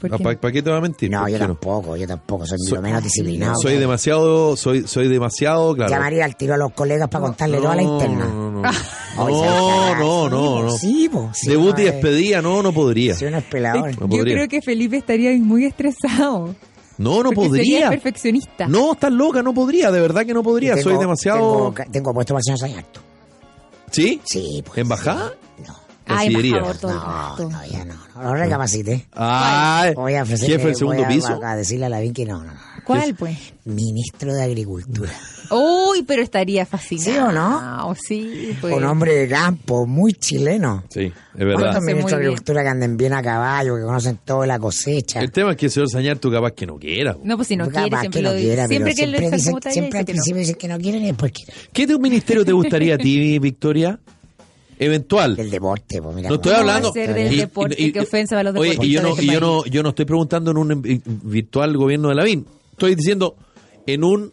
¿por qué ¿Para no? qué te va a mentir? No, ¿Por yo no? tampoco, yo tampoco. Soy Soy- lo menos disciplinado. Soy demasiado, soy, soy demasiado, claro. Llamaría al tiro a los colegas para contarle toda la interna. No, no, no. No, no, no, no. Sí, po, sí, Debut y no, eh, despedida, no, no podría. No Yo podría. creo que Felipe estaría muy estresado. No, no porque podría. Perfeccionista. No, estás loca, no podría, de verdad que no podría. Tengo- soy demasiado. Tengo, tengo puesto señor Sañarto. ¿Sí? Sí, pues. ¿Embajada? sí. No. Ay, todo el No, rato. no, ya no. No, no recapacité. Ay, Voy a ofrecer. jefe del segundo voy a, piso. A decirle a Lavín que no, no, no. ¿Cuál, pues? Ministro de Agricultura. Uy, pero estaría fascinado. ¿Sí o no? Sí, pues. Un hombre de campo, muy chileno. Sí, es verdad. ¿Cuántos ministros de. Agricultura que anden bien a caballo, que conocen toda la cosecha? El tema es que el señor Sañar tú capaz que no quiera. No, pues si no Capaz quiere, que siempre no lo dice. quiera, pero Siempre que siempre le dicen- siempre al que principio dicen que no quieren y después quieren. ¿Qué de un ministerio te gustaría a ti, Victoria? Eventual. Del deporte, pues mira. No estoy hablando. ser del deporte? ¿Qué ofensa para los Oye, y yo no, deportistas de y yo este no, yo no estoy preguntando en un eh, virtual gobierno de Lavín. Estoy diciendo en un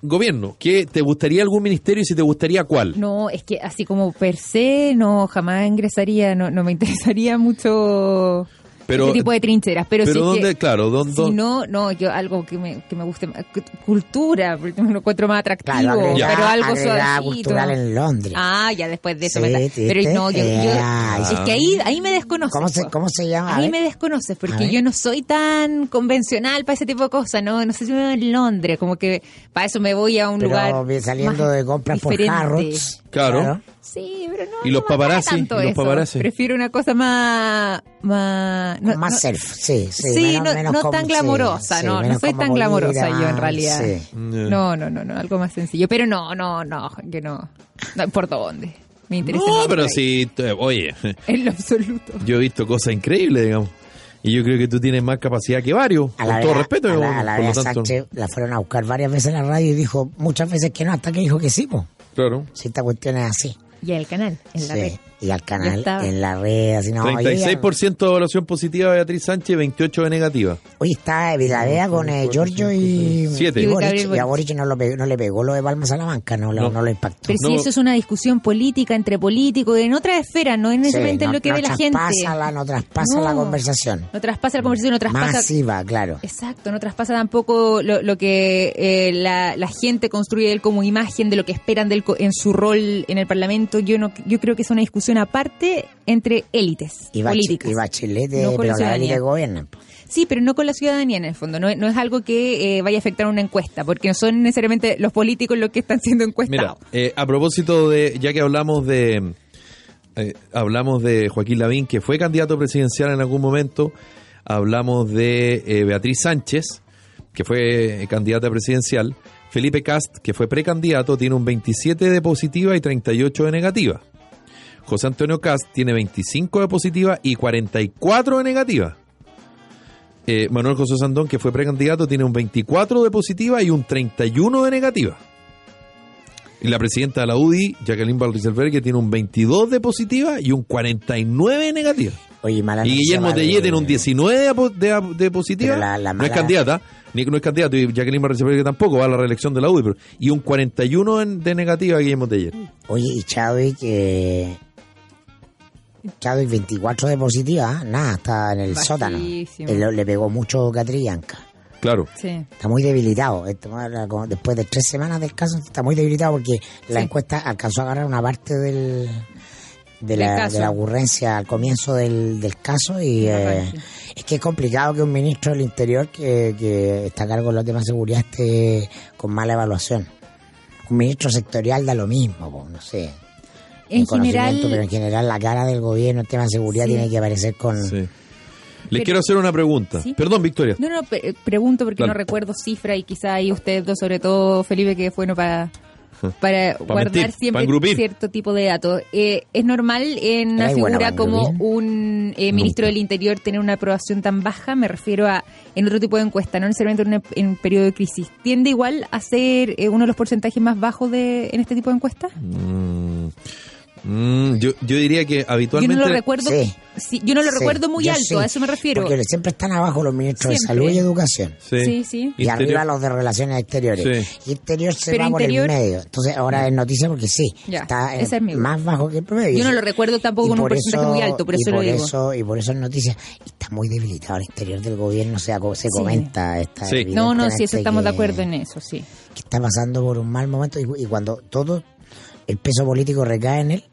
gobierno. ¿Qué te gustaría algún ministerio y si te gustaría cuál? No, es que así como per se, no, jamás ingresaría, no, no me interesaría mucho Pero- ese tipo de trincheras. Pero, pero si es ¿dónde? que- Claro, ¿dónde- Si no, no, yo algo que me, que me guste cultura, porque me lo encuentro más atractivo, Claro, agregar, pero algo suavecito. cultural en Londres. Ah, ya después de eso. Sí, me pero no, yo, yo- es que ahí, ahí me desconoces. ¿Cómo se. ¿Cómo se llama? Ahí me desconoces, porque yo no soy tan convencional para ese tipo de cosas, ¿no? No sé si me veo en Londres, como que para eso me voy a un Pero lugar. saliendo más de compras por diferente. Harrods. Claro. Sí, pero no. ¿Y los no paparazzi? tanto ¿Y los eso. paparazzi? Prefiero una cosa más. Más, no- más no- surf, sí, sí. Sí, menos- no, menos no tan glamorosa, sí, no, soy tan glamorosa yo en realidad. sí. No, no, no, no, algo más sencillo. Pero no, no, no, que no. no ¿Por dónde? Me interesa. No, pero sí, oye, En lo absoluto. yo he visto cosas increíbles, digamos. Y yo creo que tú tienes más capacidad que varios, A con la todo respeto. a la, a la por lo Bea tanto, Sánchez la fueron a buscar varias veces en la radio y dijo muchas veces que no, hasta que dijo que sí, po. claro. Si esta cuestión es así. Y el canal, en la Sí. red. Y al canal, en la red, así no. oye, 36% de evaluación positiva de Beatriz Sánchez, 28 de negativa. Oye, está Vilavea con eh, Giorgio y, Siete. y Boric. Y a Boric. No, lo pegó- no le pegó lo de Palma Salamanca, no, lo- No. no lo impactó. Pero No. si eso es una discusión política entre políticos, en otra esfera, no es Sí, necesariamente no, en lo que no ve la gente. la- no traspasa No. la conversación. No traspasa la conversación, no traspasa... Masiva, claro. Exacto, no traspasa tampoco lo, lo que eh, la, la gente construye él como imagen de lo que esperan de él co- en su rol en el Parlamento. Yo no, yo creo que es una discusión aparte entre élites Y, políticas. y Bachelet, de- No con pero la la élite ciudadanía. gobierna. po. Sí, pero no con la ciudadanía en el fondo. No, es- no es algo que eh, vaya a afectar una encuesta, porque no son necesariamente los políticos los que están siendo Mira, encuestados. eh, a propósito de, ya que hablamos de, eh, hablamos de Joaquín Lavín, que fue candidato presidencial en algún momento, hablamos de eh, Beatriz Sánchez, que fue candidata presidencial, Felipe Cast, que fue precandidato, tiene un 27 de positiva y 38 de negativa. José Antonio Cast tiene 25 de positiva y 44 de negativa. Eh, Manuel José Sandón, que fue precandidato, tiene un 24 de positiva y un 31 de negativa. Y la presidenta de la UDI, Jacqueline Balrizelberg, que tiene un 22 de positiva y un 49 de negativa. Oye, mala Y Guillermo el- tiene un 19 de, po- de- de positiva. La- No es candidata, ni no es candidato. Y Jacqueline Balrizelberg tampoco va a la reelección de la UDI. pero- y un 41 en- de negativa Guillermo Tellé. Oye, y Chadwick, eh, Chadwick 24 de positiva, ¿ah? nada, está en el Bajísimo. sótano. Él le pegó mucho Catrillanca. Claro. Sí. Está muy debilitado. Después de tres semanas del caso, está muy debilitado porque la Sí. encuesta alcanzó a agarrar una parte del, de, la, de la ocurrencia al comienzo del, del caso. Y eh, es que es complicado que un ministro del Interior que, que está a cargo de los temas de seguridad esté con mala evaluación. Un ministro sectorial da lo mismo, po, no sé. En general, Pero en general la cara del gobierno, el tema de seguridad Sí. tiene que aparecer con... Sí. Les Pero- quiero hacer una pregunta. ¿Sí? Perdón, Victoria. No, no, pe- pregunto porque no recuerdo cifra y quizá ahí ustedes dos, sobre todo Felipe, que es bueno para para guardar mentir, siempre cierto tipo de datos. Eh, ¿Es normal en una figura como un eh, ministro del Interior tener una aprobación tan baja? Me refiero a en otro tipo de encuesta, no necesariamente en, una- en un periodo de crisis. ¿Tiende igual a ser eh, uno de los porcentajes más bajos de en este tipo de encuestas? Mm, mm, yo, yo diría que Yo habitualmente... no lo recuerdo, Sí. sí, yo no lo Sí, recuerdo muy yo alto, sí, a eso me refiero. Porque siempre están abajo los ministros de Siempre. salud y educación. Sí, Sí, sí. Y Interior- arriba los de relaciones exteriores. Sí. Y exterior se Pero va interior- por el medio. Entonces ahora es noticia porque sí, Ya, está eh, es más bajo que el promedio. Yo no lo recuerdo tampoco Y con un por porcentaje muy alto, por y eso lo por digo. Eso, y por eso es noticia. Y está muy debilitado el exterior del gobierno, o sea, se Sí. comenta. Está Sí. No, no, sí, eso estamos de que- acuerdo en eso, sí. Que está pasando por un mal momento y, y cuando todo el peso político recae en él,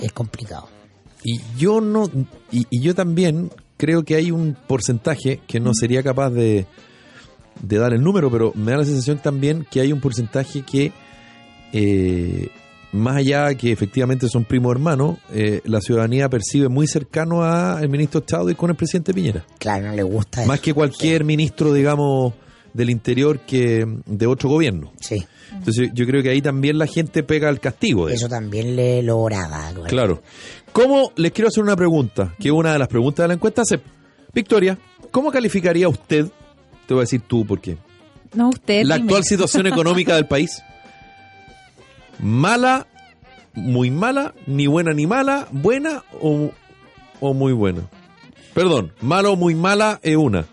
es complicado. Y yo no, y, y yo también creo que hay un porcentaje que no sería capaz de, de dar el número, pero me da la sensación también que hay un porcentaje que, eh, más allá que efectivamente son primos hermanos, eh, la ciudadanía percibe muy cercano al ministro Chávez con el presidente Piñera. Claro, no le gusta Más eso. que cualquier ministro, digamos, del interior que de otro gobierno. Sí, Entonces yo creo que ahí también la gente pega el castigo. de eso también le lo oraba. Claro. ¿Cómo, les quiero hacer una pregunta, que es una de las preguntas de la encuesta. Se- Victoria, ¿cómo calificaría usted, te voy a decir tú porque, No, usted. la primero. actual situación económica del país? ¿Mala, muy mala, ni buena ni mala, buena o, o muy buena? Perdón, mala o muy mala es una.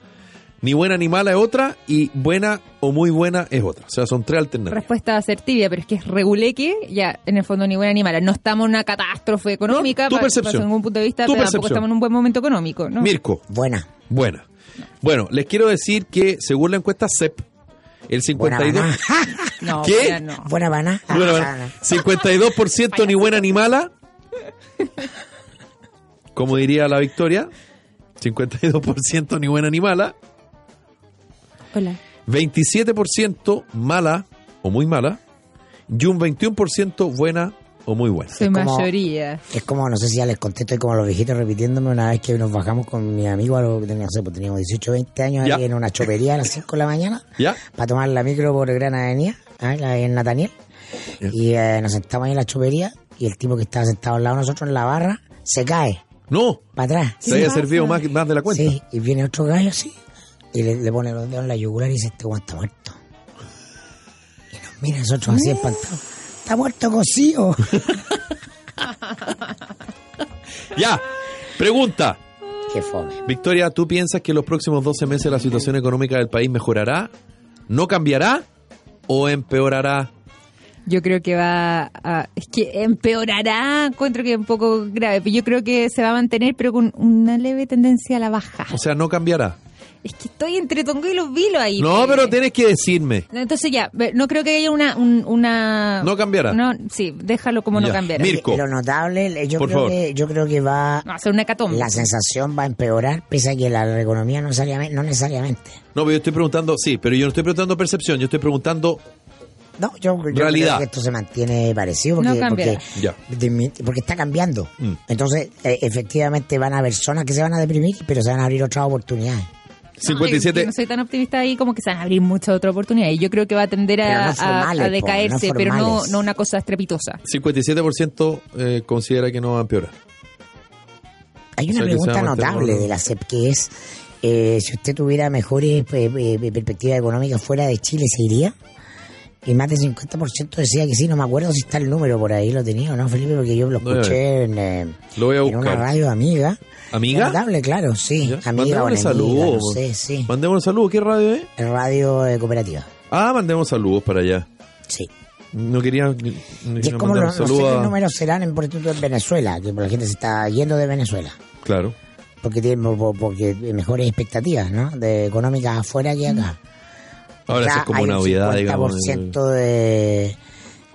Ni buena ni mala es otra y buena o muy buena es otra. O sea, son tres alternativas. Respuesta asertiva, pero es que es reguleque, ya en el fondo ni buena ni mala. No estamos en una catástrofe económica, No, tu percepción. ningún punto de vista, Tu pero tampoco estamos en un buen momento económico, ¿no? Mirko, Buena. buena. Bueno, les quiero decir que según la encuesta CEP, el Buena 52... banana. No, ¿Qué? ya no. Buena bueno, 52% ni buena ni mala. Como diría la Victoria, 52% ni buena ni mala. Hola. 27% mala o muy mala. Y un 21% buena o muy buena. Soy Es como- mayoría. Es como, no sé si ya les conté, estoy como los viejitos repitiéndome una vez que nos bajamos con mi amigo, a lo que teníamos, no sé, pues teníamos 18, 20 años Ya. ahí en una chopería a las 5 de la mañana ¿Ya? para tomar la micro por Gran Avenida, ¿ah? la- en Nataniel. Ya. Y eh, nos sentamos ahí en la chopería y el tipo que estaba sentado al lado de nosotros en la barra se cae. No, para atrás. se había servido más, más de la cuenta. Sí, y viene otro gallo así, y le, le pone los dedos en la yugular y dice, este guante está muerto. Y nos mira a nosotros así espantados. Está muerto cocido. Ya, pregunta. Qué fome. Victoria, ¿tú piensas que en los próximos 12 meses la situación económica del país mejorará? ¿No cambiará? ¿O empeorará? Yo creo que va a... Es que empeorará, encuentro que es un poco grave, pero yo creo que se va a mantener, pero con una leve tendencia a la baja. O sea, no cambiará. Es que estoy entre Tongo y los vilos ahí. No, pues. pero tienes que decirme. Entonces ya, no creo que haya una... un- una No cambiará. No, sí, déjalo como no cambiará. Mirko. Lo notable, yo Por creo, favor. que, yo creo que va... A ser una hecatombe. La sensación va a empeorar, pese a que la economía no necesariamente... No, necesariamente. No, pero yo estoy preguntando, sí, pero yo no estoy preguntando percepción, yo estoy preguntando No, yo, yo Realidad. creo que esto se mantiene parecido porque, No porque, porque está cambiando. Mm. Entonces, eh, efectivamente van a haber zonas que se van a deprimir, pero se van a abrir otras oportunidades. No, 57. yo no soy tan optimista ahí como que se van a abrir muchas otras oportunidades. Y yo creo que va a tender a, no a- formales, a po, decaerse, no pero no, no una cosa estrepitosa. 57% eh, considera que no va a empeorar. Hay O una sea, pregunta notable de la CEP que es, eh, si usted tuviera mejores eh, eh, perspectivas económicas fuera de Chile, ¿se iría? Y más del 50% decía que sí, no me acuerdo si está el número por ahí, lo tenía o no, Felipe, porque yo lo escuché en, eh, Lo voy a en una radio amiga. ¿Amiga? Notable, claro, sí. Ya. Amiga o Mandémosle enemiga, saludos. no sé, sí. Mandémosle saludos. ¿Qué radio es? Radio eh, cooperativa, Ah, mandemos saludos para allá. sí. No quería. no Y es como los, un no sé saludo qué a- números serán en, por ejemplo, en Venezuela, que la gente se está yendo de Venezuela. Claro. Porque tiene por- porque mejores expectativas, ¿no? De económicas afuera que acá. Ahora eso es como hay una un obviedad, digamos. 50% de,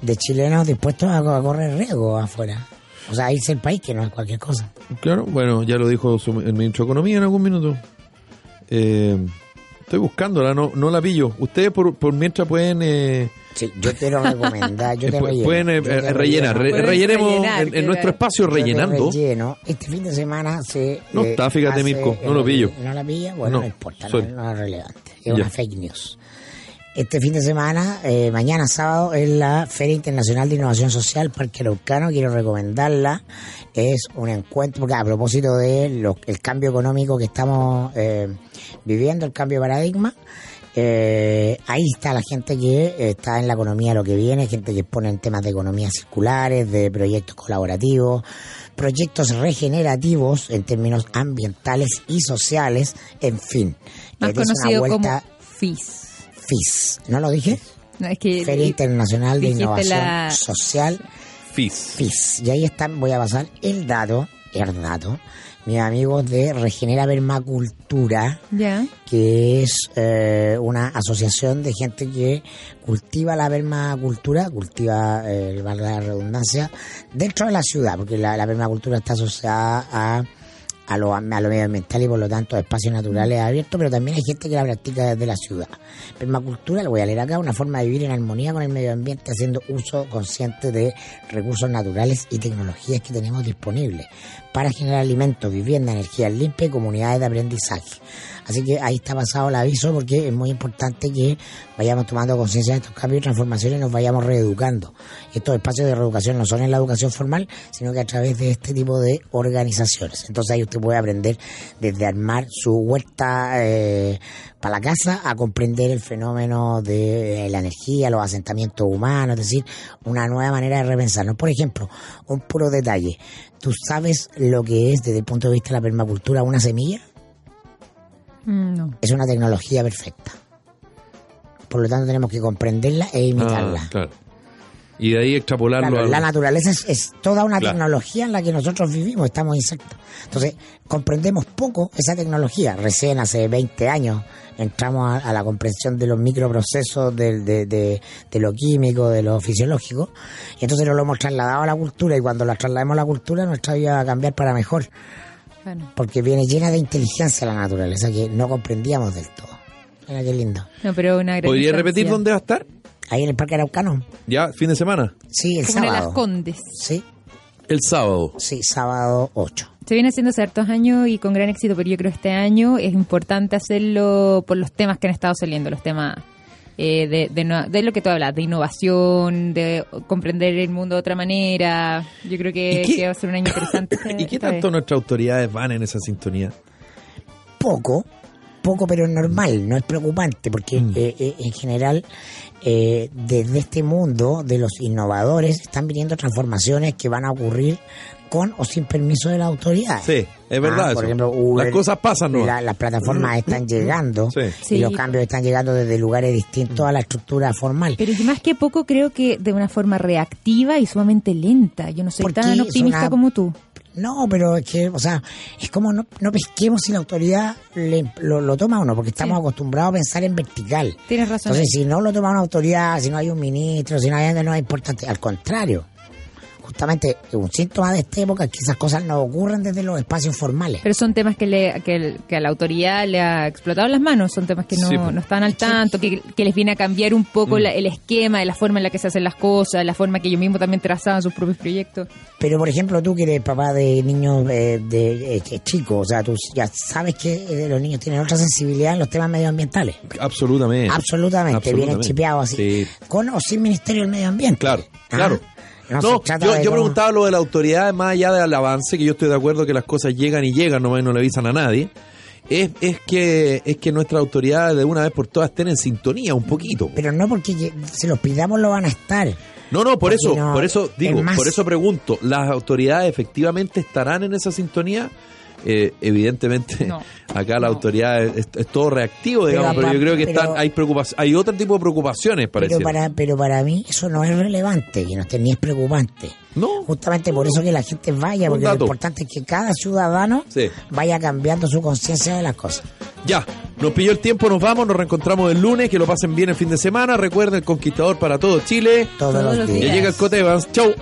de chilenos dispuestos a, a correr riesgo afuera. O sea, irse el país, que no es cualquier cosa. Claro, bueno, ya lo dijo su- el ministro de Economía en algún minuto. Eh, estoy buscándola, no, no la pillo. Ustedes por, por mientras pueden... Eh, Sí, yo te lo recomendar, yo te relleno. pueden eh, te eh, rellenar. relleno. Re- rellenemos rellenar, en, en nuestro espacio Yo te rellenando. relleno. Este fin de semana se... No eh, está, fíjate, Mirko, no lo pillo. ¿No la pilla? Bueno, no, No, importa, no, sorry. no es relevante. Es Ya. una fake news. Este fin de semana, eh, mañana sábado, es la Feria Internacional de Innovación Social Parque Araucano. Quiero recomendarla. Es un encuentro, porque a propósito del cambio económico que estamos eh, viviendo, el cambio de paradigma, eh, ahí está la gente que eh, está en la economía lo que viene, gente que expone en temas de economías circulares, de proyectos colaborativos, proyectos regenerativos en términos ambientales y sociales, en fin. Más Eh, es una conocido vuelta como FIS. FIS, ¿no lo dije? No, es que Feria Internacional de Innovación la- Social, FIS. FIS. Y ahí están, voy a pasar el dato, el dato, mis amigos de Regenera Permacultura, Ya. que es eh, una asociación de gente que cultiva la permacultura, cultiva, eh, valga la redundancia, dentro de la ciudad, porque la, la permacultura está asociada a, a, lo, a lo medioambiental y por lo tanto espacios naturales abiertos, pero también hay gente que la practica desde la ciudad. Permacultura, lo voy a leer acá, una forma de vivir en armonía con el medio ambiente haciendo uso consciente de recursos naturales y tecnologías que tenemos disponibles para generar alimentos, vivienda, energía limpia y comunidades de aprendizaje. Así que ahí está pasado el aviso porque es muy importante que vayamos tomando conciencia de estos cambios y transformaciones y nos vayamos reeducando. Estos espacios de reeducación no son en la educación formal, sino que a través de este tipo de organizaciones. Entonces ahí usted puede aprender desde armar su huerta eh, para la casa a comprender el fenómeno de eh, la energía, los asentamientos humanos, es decir, una nueva manera de repensarnos. Por ejemplo, un puro detalle. ¿Tú sabes lo que es desde el punto de vista de la permacultura una semilla? Mm, No. es una tecnología perfecta. Por lo tanto, tenemos que comprenderla e imitarla. Ah, claro. Y de ahí extrapolarlo Claro, a- la naturaleza es, es toda una Claro. tecnología en la que nosotros vivimos, estamos insectos. Entonces, comprendemos poco esa tecnología. Recién hace 20 años entramos a, a la comprensión de los microprocesos, del- de, de- de lo químico, de lo fisiológico, y entonces nos lo hemos trasladado a la cultura, y cuando la traslademos a la cultura, nuestra vida va a cambiar para mejor, Bueno. porque viene llena de inteligencia la naturaleza que no comprendíamos del todo. Mira qué lindo. No, pero una gran ¿Podría repetir dónde va a estar? Ahí en el Parque Araucano. Ya, fin de semana. Sí, el Como en sábado. Las Condes. Sí, El sábado. sí, sábado 8. Se viene haciendo hace hartos años y con gran éxito, pero yo creo que este año es importante hacerlo por los temas que han estado saliendo, los temas eh, de, de, no- de lo que tú hablas, de innovación, de comprender el mundo de otra manera. Yo creo que, ¿Y qué- que va a ser un año interesante. ¿Y qué tanto vez. nuestras autoridades van en esa sintonía? poco, poco pero es normal, no es preocupante, porque Mm. eh, eh, en general eh, desde este mundo de los innovadores están viniendo transformaciones que van a ocurrir con o sin permiso de la autoridad. Sí, es verdad Ah, por eso. ejemplo, Uber, Las cosas pasan, ¿no? la- las plataformas están llegando Sí. Sí. y los cambios están llegando desde lugares distintos a la estructura formal. Pero yo más que poco creo que de una forma reactiva y sumamente lenta. Yo no soy Porque tan optimista una- como tú. No, pero es que, o sea, es como no, no pesquemos si la autoridad le- lo, lo toma o no, porque estamos Sí. acostumbrados a pensar en vertical. Tienes razón. Entonces, si no lo toma una autoridad, si no hay un ministro, si no hay no es importante. Al contrario, justamente un síntoma de esta época es que esas cosas no ocurren desde los espacios formales. Pero son temas que, le, que, el- que a la autoridad le ha explotado las manos, son temas que no, Sí, pues. no están al tanto, que, que les viene a cambiar un poco Mm. la- el esquema, la forma en la que se hacen las cosas, la forma que ellos mismos también trazaban sus propios proyectos. Pero, por ejemplo, tú que eres papá de niños eh, de, eh, que- chicos, o sea, tú ya sabes que eh, los niños tienen otra sensibilidad en los temas medioambientales. Absolutamente. Absolutamente, vienen Absolutamente. chipeados así. Sí. Con o sin Ministerio del Medio Ambiente. Claro, Ah, claro. No, yo, yo preguntaba lo de la autoridad, más allá del avance, que yo estoy de acuerdo que las cosas llegan y llegan, nomás y no le avisan a nadie. Es, es que es que nuestras autoridades de una vez por todas estén en sintonía un poquito. Pero no porque se los pidamos lo van a estar. No, no, por eso, no, por eso digo, más- por eso pregunto, ¿las autoridades efectivamente estarán en esa sintonía? Eh, evidentemente, No. acá la No. autoridad es, es todo reactivo, digamos, pero, yo creo que pero- están, hay preocupaciones, hay otro tipo de preocupaciones, parece. Pero para, pero para mí eso no es relevante, que no ni es preocupante. No, Justamente por eso que la gente vaya, porque dato. lo importante es que cada ciudadano Sí. vaya cambiando su conciencia de las cosas. Ya, nos pilló el tiempo, nos vamos, nos reencontramos el lunes, que lo pasen bien el fin de semana. Recuerden, el conquistador para todo Chile. Todos, Todos los días. Ya días. llega el Cote Evans. Chau.